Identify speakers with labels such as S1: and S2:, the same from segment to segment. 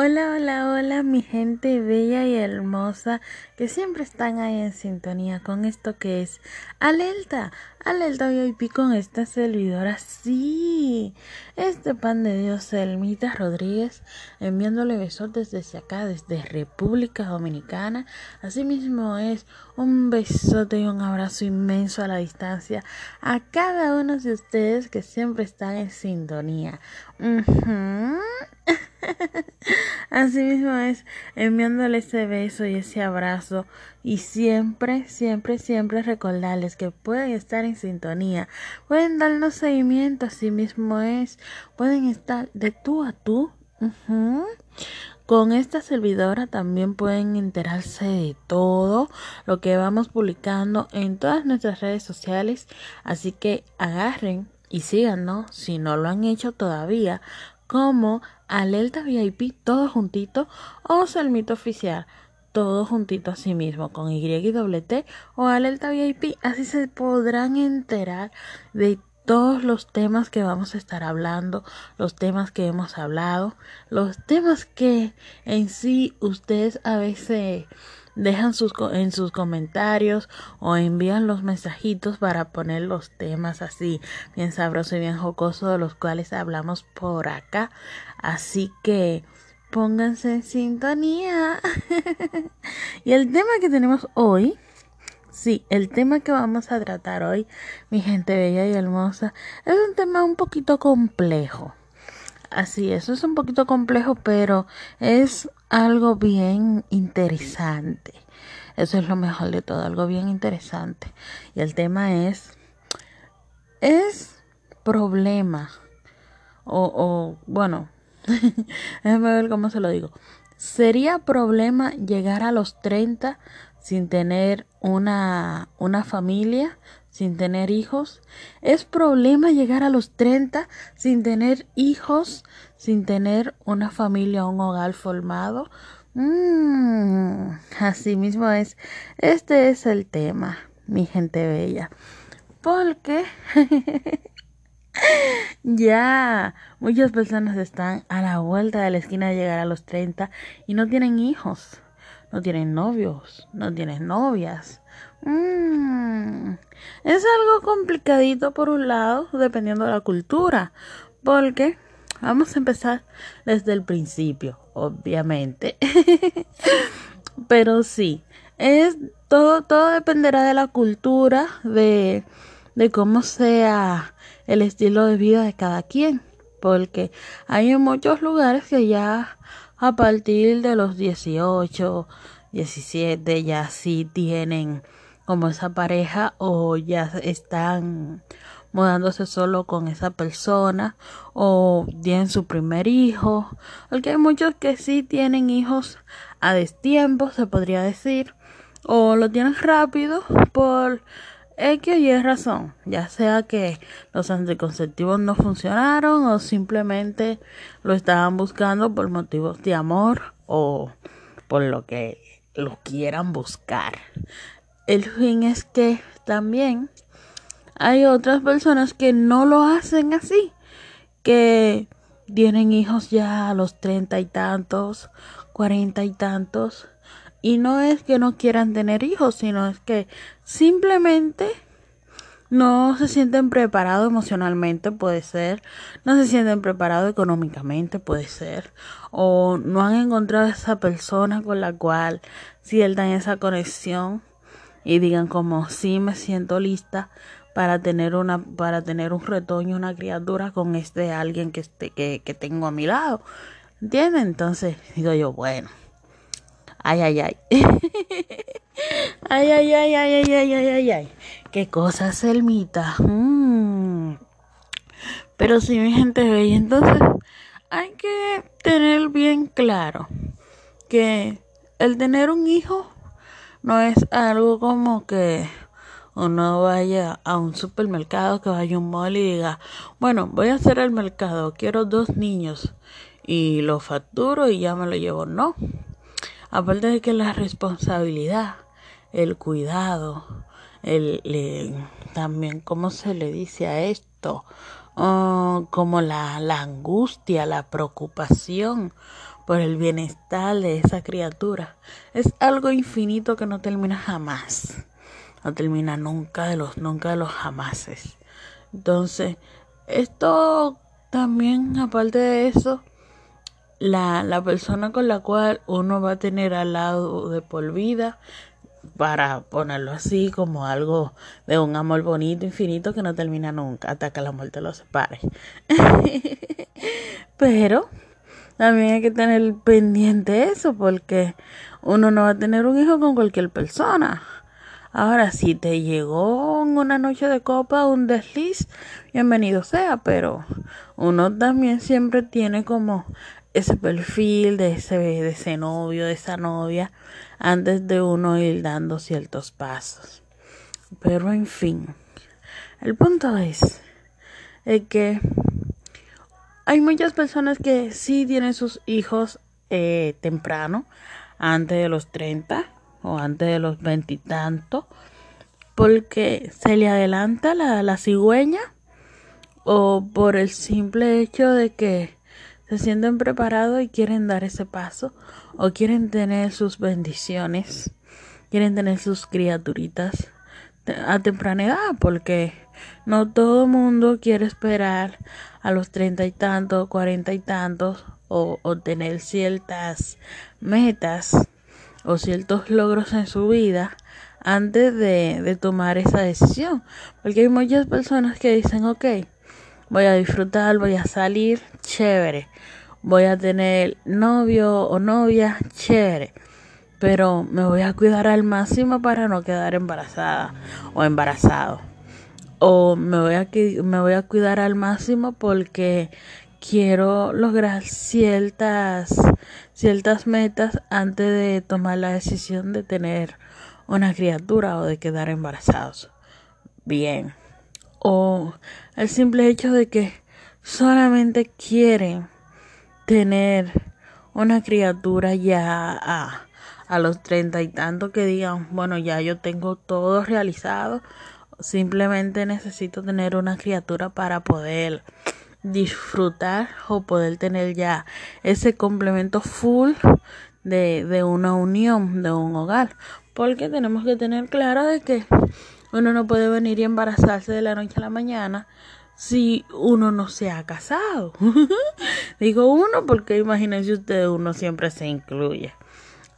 S1: Hola, hola, hola, mi gente bella y hermosa que siempre están ahí en sintonía con esto que es Alerta, Alerta VIP con esta servidora, sí, este pan de Dios, Selmita Rodríguez, enviándole besotes desde acá, desde República Dominicana. Asimismo es un besote y un abrazo inmenso a la distancia a cada uno de ustedes que siempre están en sintonía. Así mismo es enviándole ese beso y ese abrazo y siempre, siempre, siempre recordarles que pueden estar en sintonía, pueden darnos seguimiento, así mismo es, pueden estar de tú a tú. Con esta servidora también pueden enterarse de todo lo que vamos publicando en todas nuestras redes sociales, así que agarren y síganos si no lo han hecho todavía como Alerta VIP todo juntito o Salmito Oficial todo juntito a sí mismo con Y y T o Alerta VIP así se podrán enterar de todos los temas que vamos a estar hablando, los temas que hemos hablado, los temas que en sí ustedes a veces dejan sus, en sus comentarios o envían los mensajitos para poner los temas así bien sabroso y bien jocoso de los cuales hablamos por acá. Así que pónganse en sintonía. y el tema que tenemos hoy, sí, el tema que vamos a tratar hoy, mi gente bella y hermosa, es un tema un poquito complejo. Así, eso es un poquito complejo, pero es algo bien interesante. Eso es lo mejor de todo, algo bien interesante. Y el tema es, es problema. O, bueno, déjame ver cómo se lo digo. ¿Sería problema llegar a los 30 sin tener una, una familia? Sin tener hijos? ¿Es problema llegar a los 30 sin tener hijos, sin tener una familia o un hogar formado? Mm, así mismo es. Este es el tema, mi gente bella. Porque ya muchas personas están a la vuelta de la esquina de llegar a los 30 y no tienen hijos, no tienen novios, no tienen novias. Mm, es algo complicadito por un lado, dependiendo de la cultura, porque vamos a empezar desde el principio, obviamente. Pero sí, es todo, todo dependerá de la cultura, de, de cómo sea el estilo de vida de cada quien, porque hay en muchos lugares que ya a partir de los 18, 17 ya sí tienen como esa pareja o ya están mudándose solo con esa persona o tienen su primer hijo. Porque hay muchos que sí tienen hijos a destiempo, se podría decir, o lo tienen rápido por X y Y razón, ya sea que los anticonceptivos no funcionaron o simplemente lo estaban buscando por motivos de amor o por lo que lo quieran buscar. El fin es que también hay otras personas que no lo hacen así, que tienen hijos ya a los treinta y tantos, cuarenta y tantos, y no es que no quieran tener hijos, sino es que simplemente no se sienten preparados emocionalmente, puede ser, no se sienten preparados económicamente, puede ser, o no han encontrado esa persona con la cual sientan esa conexión y digan como sí me siento lista para tener una para tener un retoño una criatura con este alguien que esté que, que tengo a mi lado ¿entienden? entonces digo yo bueno ay ay ay ay ay ay ay ay ay ay ay ay qué cosa selmita mm. pero si mi gente ve entonces hay que tener bien claro que el tener un hijo no es algo como que uno vaya a un supermercado, que vaya a un mall y diga, bueno, voy a hacer el mercado, quiero dos niños y lo facturo y ya me lo llevo. No. Aparte de que la responsabilidad, el cuidado, el, también, ¿cómo se le dice a esto? oh, como la, la angustia, la preocupación por el bienestar de esa criatura. Es algo infinito que no termina jamás. No termina nunca de los, nunca de los jamases. Entonces, esto también, aparte de eso, la, la persona con la cual uno va a tener al lado de por vida, para ponerlo así como algo de un amor bonito, infinito, que no termina nunca hasta que la muerte los separe. Pero también hay que tener pendiente eso porque uno no va a tener un hijo con cualquier persona. Ahora, si te llegó en una noche de copa un desliz, bienvenido sea, pero uno también siempre tiene como ese perfil de ese, de ese novio, de esa novia, antes de uno ir dando ciertos pasos. Pero en fin, el punto es, que hay muchas personas que sí tienen sus hijos eh, temprano, antes de los 30 o antes de los veintitantos, porque se le adelanta la, la cigüeña o por el simple hecho de que se sienten preparados y quieren dar ese paso o quieren tener sus bendiciones, quieren tener sus criaturitas a temprana edad, porque no todo mundo quiere esperar a los treinta y tantos, cuarenta y tantos o, o tener ciertas metas o ciertos logros en su vida antes de, de tomar esa decisión. Porque hay muchas personas que dicen, ok, voy a disfrutar, voy a salir, chévere. Voy a tener novio o novia, chévere. Pero me voy a cuidar al máximo para no quedar embarazada o embarazado. O me voy a, me voy a cuidar al máximo porque quiero lograr ciertas, ciertas metas antes de tomar la decisión de tener una criatura o de quedar embarazados. Bien o el simple hecho de que solamente quieren tener una criatura ya a, a los treinta y tanto que digan, bueno, ya yo tengo todo realizado, simplemente necesito tener una criatura para poder disfrutar o poder tener ya ese complemento full de, de una unión, de un hogar. Porque tenemos que tener claro de que uno no puede venir y embarazarse de la noche a la mañana si uno no se ha casado. Digo uno porque imagínense ustedes, uno siempre se incluye.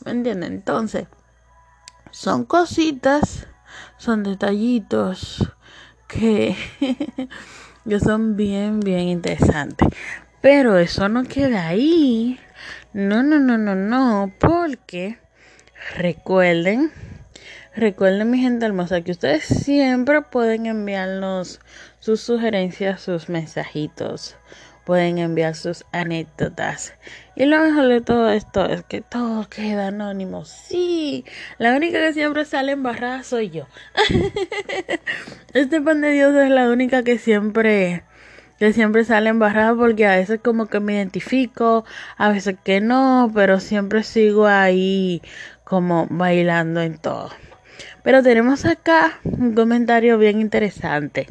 S1: ¿Me entienden? Entonces, son cositas, son detallitos que, que son bien, bien interesantes. Pero eso no queda ahí. No, no, no, no, no, porque recuerden Recuerden, mi gente hermosa, que ustedes siempre pueden enviarnos sus sugerencias, sus mensajitos, pueden enviar sus anécdotas. Y lo mejor de todo esto es que todo queda anónimo. Sí, la única que siempre sale embarrada soy yo. este pan de Dios es la única que siempre que siempre sale embarrada porque a veces como que me identifico, a veces que no, pero siempre sigo ahí como bailando en todo. Pero tenemos acá un comentario bien interesante.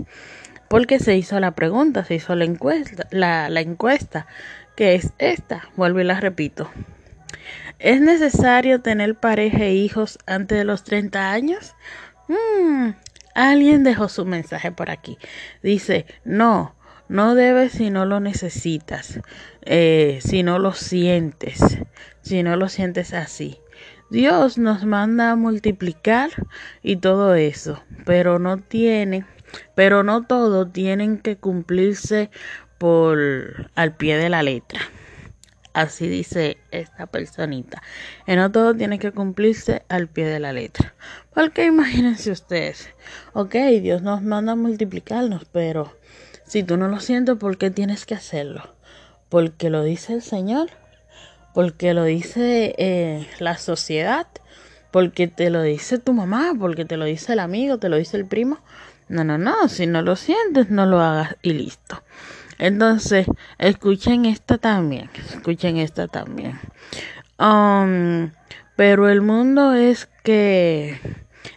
S1: Porque se hizo la pregunta, se hizo la encuesta, la, encuesta, que es esta, vuelvo y la repito. ¿Es necesario tener pareja e hijos antes de los 30 años? Hmm, alguien dejó su mensaje por aquí. Dice, no, no debes si no lo necesitas, eh, si no lo sientes, si no lo sientes así. Dios nos manda a multiplicar y todo eso, pero no tiene, pero no todo tienen que cumplirse por al pie de la letra. Así dice esta personita. No todo tiene que cumplirse al pie de la letra. Porque imagínense ustedes. Ok, Dios nos manda a multiplicarnos, pero si tú no lo sientes, ¿por qué tienes que hacerlo? Porque lo dice el Señor porque lo dice eh, la sociedad, porque te lo dice tu mamá, porque te lo dice el amigo, te lo dice el primo. No, no, no, si no lo sientes, no lo hagas y listo. Entonces, escuchen esta también, escuchen esta también. Um, pero el mundo es que,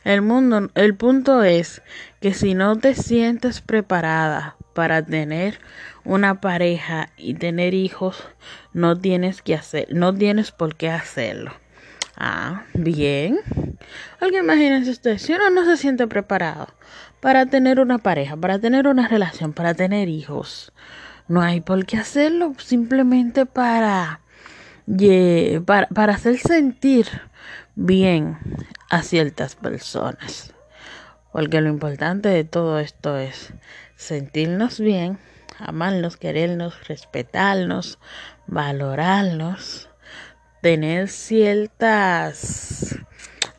S1: el mundo, el punto es que si no te sientes preparada para tener una pareja y tener hijos, no tienes que hacer, no tienes por qué hacerlo. Ah, bien. Alguien imagínense usted, si uno no se siente preparado para tener una pareja, para tener una relación, para tener hijos, no hay por qué hacerlo, simplemente para, para, para hacer sentir bien a ciertas personas. Porque lo importante de todo esto es sentirnos bien, amarnos, querernos, respetarnos, valorarnos, tener ciertas,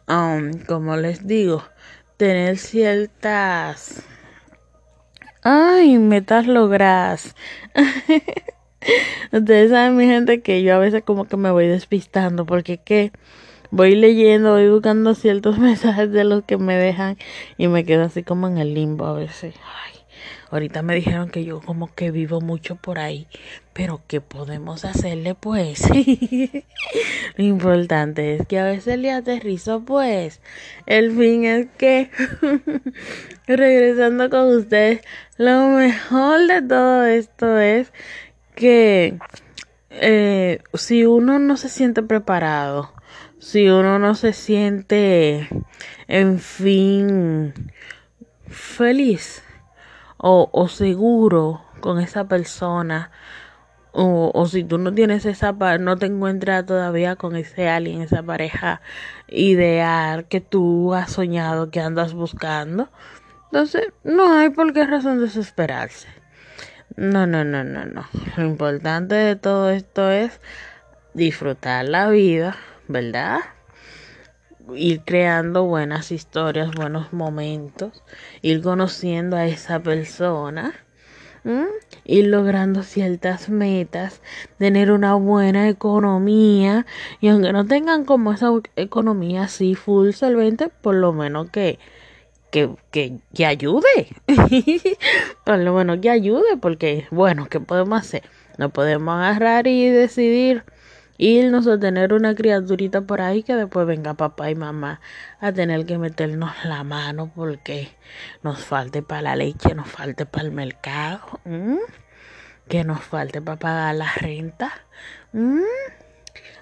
S1: um, como les digo, tener ciertas, ay, metas logradas. Ustedes saben, mi gente, que yo a veces como que me voy despistando porque que voy leyendo, voy buscando ciertos mensajes de los que me dejan y me quedo así como en el limbo a veces. Ay, ahorita me dijeron que yo como que vivo mucho por ahí, pero ¿qué podemos hacerle pues? Lo importante es que a veces le aterrizo pues. El fin es que, regresando con ustedes, lo mejor de todo esto es que eh, si uno no se siente preparado, si uno no se siente, en fin, feliz o, o seguro con esa persona, o, o, si tú no tienes esa no te encuentras todavía con ese alguien, esa pareja ideal que tú has soñado, que andas buscando, entonces no hay por qué razón desesperarse. No, no, no, no, no. Lo importante de todo esto es disfrutar la vida, ¿verdad? Ir creando buenas historias, buenos momentos, ir conociendo a esa persona, ir logrando ciertas metas, tener una buena economía y aunque no tengan como esa economía así full solvente, por lo menos que que, que, que ayude. por lo menos que ayude, porque bueno, ¿qué podemos hacer? No podemos agarrar y decidir irnos a tener una criaturita por ahí que después venga papá y mamá a tener que meternos la mano porque nos falte para la leche, nos falte para el mercado, que nos falte para pagar la renta.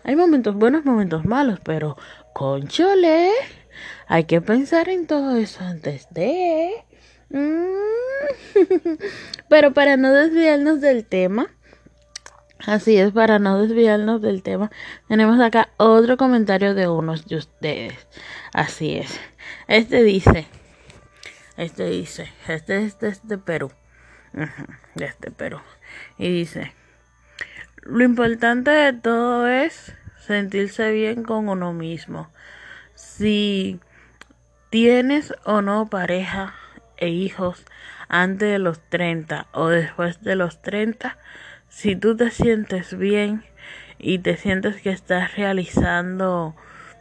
S1: Hay momentos buenos, momentos malos, pero conchole, hay que pensar en todo eso antes de... pero para no desviarnos del tema, Así es, para no desviarnos del tema, tenemos acá otro comentario de unos de ustedes. Así es. Este dice, este dice, este es de este Perú, de este Perú. Y dice, lo importante de todo es sentirse bien con uno mismo. Si tienes o no pareja e hijos antes de los 30 o después de los 30, si tú te sientes bien y te sientes que estás realizando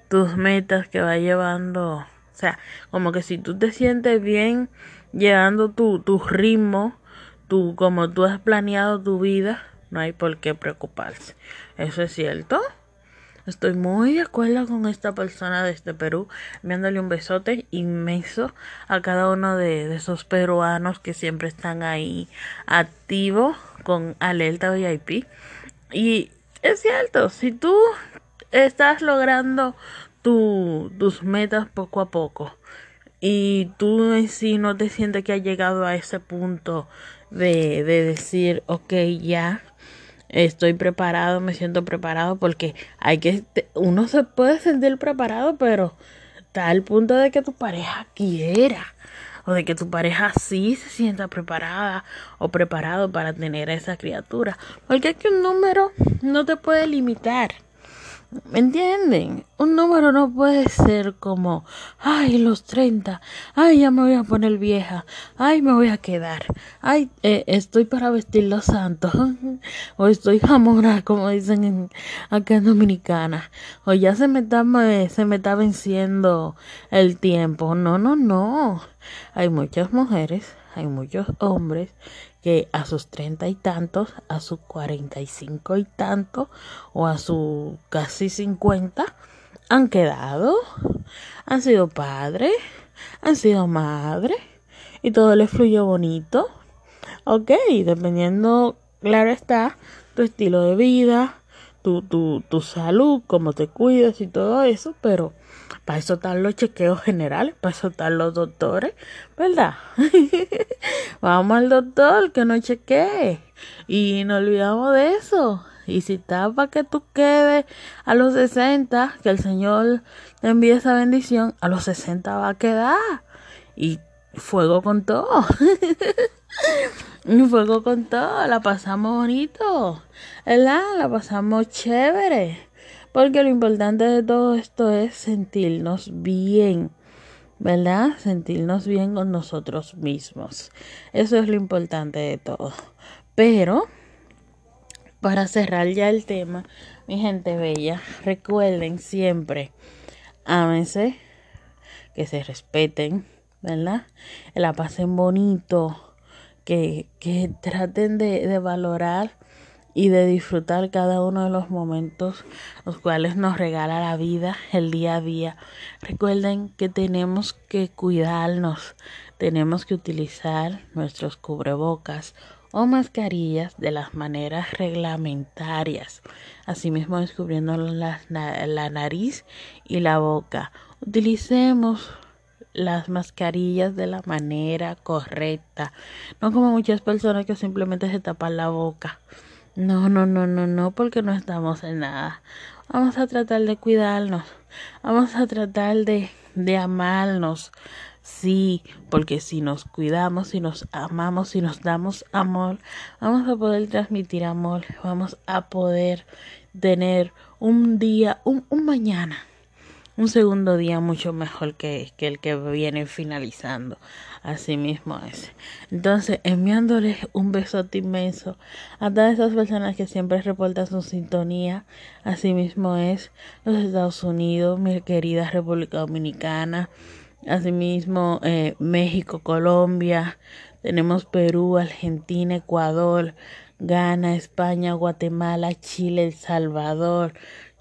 S1: tus metas que va llevando, o sea, como que si tú te sientes bien llevando tu, tu ritmo, tu, como tú has planeado tu vida, no hay por qué preocuparse. Eso es cierto. Estoy muy de acuerdo con esta persona de este Perú, enviándole un besote inmenso a cada uno de, esos peruanos que siempre están ahí activos con Alerta VIP. Y es cierto, si tú estás logrando tus metas poco a poco y tú en sí no te sientes que has llegado a ese punto de, de decir, ok, ya estoy preparado, me siento preparado porque hay que uno se puede sentir preparado, pero está al punto de que tu pareja quiera o de que tu pareja sí se sienta preparada o preparado para tener a esa criatura, porque es que un número no te puede limitar. ¿Me entienden? Un número no puede ser como, ay, los 30, ay, ya me voy a poner vieja, ay, me voy a quedar, ay, eh, estoy para vestir los santos, o estoy jamona, como dicen en, acá en Dominicana, o ya se me está, se me está venciendo el tiempo. No, no, no. Hay muchas mujeres, hay muchos hombres que a sus treinta y tantos, a sus cuarenta y cinco y tantos, o a sus casi cincuenta, han quedado, han sido padres, han sido madres, y todo les fluyó bonito. Ok, dependiendo, claro está, tu estilo de vida, tu, tu, tu salud, cómo te cuidas y todo eso, pero para eso están los chequeos generales, para eso están los doctores, ¿verdad? Vamos al doctor que nos chequee y no olvidamos de eso. Y si está para que tú quedes a los 60, que el Señor te envíe esa bendición, a los 60 va a quedar. Y fuego con todo. fuego con todo. La pasamos bonito. ¿Verdad? La pasamos chévere. Porque lo importante de todo esto es sentirnos bien. ¿Verdad? Sentirnos bien con nosotros mismos. Eso es lo importante de todo. Pero para cerrar ya el tema, mi gente bella, recuerden siempre, ámense, que se respeten, ¿verdad? Que la pasen bonito, que, que traten de, de valorar y de disfrutar cada uno de los momentos los cuales nos regala la vida el día a día. Recuerden que tenemos que cuidarnos, tenemos que utilizar nuestros cubrebocas o mascarillas de las maneras reglamentarias, asimismo descubriendo la, la nariz y la boca. Utilicemos las mascarillas de la manera correcta, no como muchas personas que simplemente se tapan la boca. No, no, no, no, no, porque no estamos en nada. Vamos a tratar de cuidarnos, vamos a tratar de, de amarnos, Sí, porque si nos cuidamos, si nos amamos, si nos damos amor, vamos a poder transmitir amor, vamos a poder tener un día, un, un mañana, un segundo día mucho mejor que, el que viene finalizando. Así mismo es. Entonces, enviándoles un besote inmenso a todas esas personas que siempre reportan su sintonía. Así mismo es los Estados Unidos, mi querida República Dominicana, Asimismo, eh, México, Colombia, tenemos Perú, Argentina, Ecuador, Ghana, España, Guatemala, Chile, El Salvador,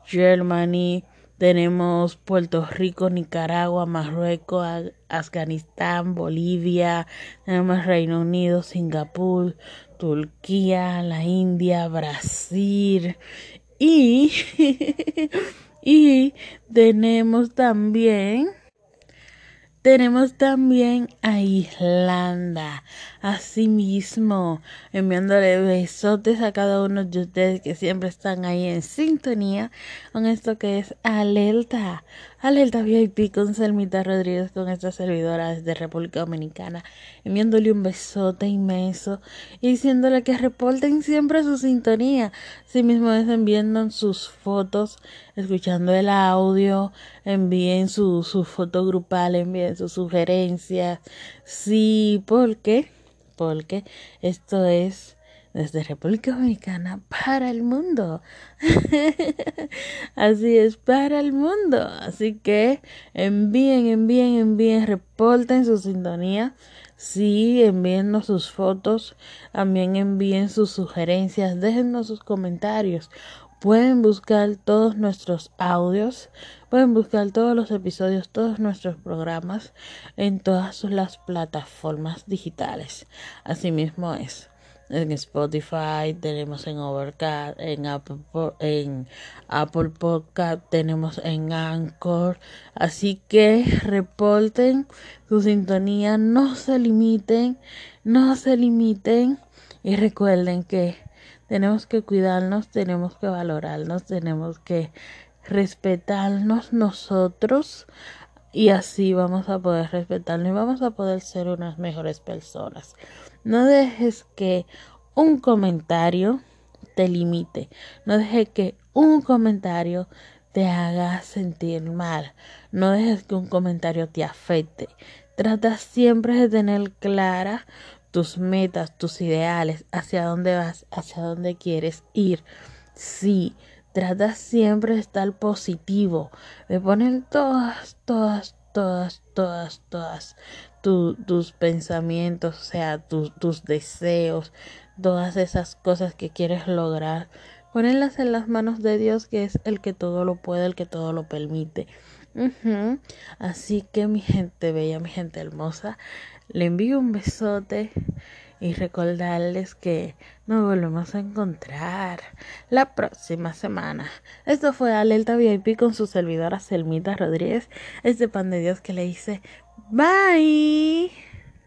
S1: Germany, tenemos Puerto Rico, Nicaragua, Marruecos, Afganistán, Bolivia, tenemos Reino Unido, Singapur, Turquía, la India, Brasil y, y tenemos también tenemos también a Islanda, asimismo, enviándole besotes a cada uno de ustedes que siempre están ahí en sintonía con esto que es Alerta, Alerta VIP con Selmita Rodríguez, con esta servidora desde República Dominicana, enviándole un besote inmenso y diciéndole que reporten siempre su sintonía, asimismo es enviando sus fotos, escuchando el audio, envíen su, su foto grupal, envíen sus sugerencias, sí, porque porque esto es desde República Dominicana para el mundo. Así es, para el mundo. Así que envíen, envíen, envíen, reporten su sintonía. Sí, envíennos sus fotos, también envíen sus sugerencias, déjennos sus comentarios. Pueden buscar todos nuestros audios, pueden buscar todos los episodios, todos nuestros programas en todas las plataformas digitales. Asimismo es en Spotify, tenemos en Overcast, en Apple, en Apple Podcast, tenemos en Anchor. Así que reporten su sintonía, no se limiten, no se limiten y recuerden que tenemos que cuidarnos, tenemos que valorarnos, tenemos que respetarnos nosotros y así vamos a poder respetarnos y vamos a poder ser unas mejores personas. No dejes que un comentario te limite, no dejes que un comentario te haga sentir mal, no dejes que un comentario te afecte. Trata siempre de tener clara tus metas, tus ideales, hacia dónde vas, hacia dónde quieres ir. Sí, trata siempre de estar positivo, de poner todas, todas, todas, todas, todas tus pensamientos, o sea, tus deseos, todas esas cosas que quieres lograr, ponerlas en las manos de Dios, que es el que todo lo puede, el que todo lo permite. Así que mi gente bella, mi gente hermosa, le envío un besote y recordarles que nos volvemos a encontrar la próxima semana. Esto fue Alerta VIP con su servidora Selmita Rodríguez, este pan de Dios que le dice bye.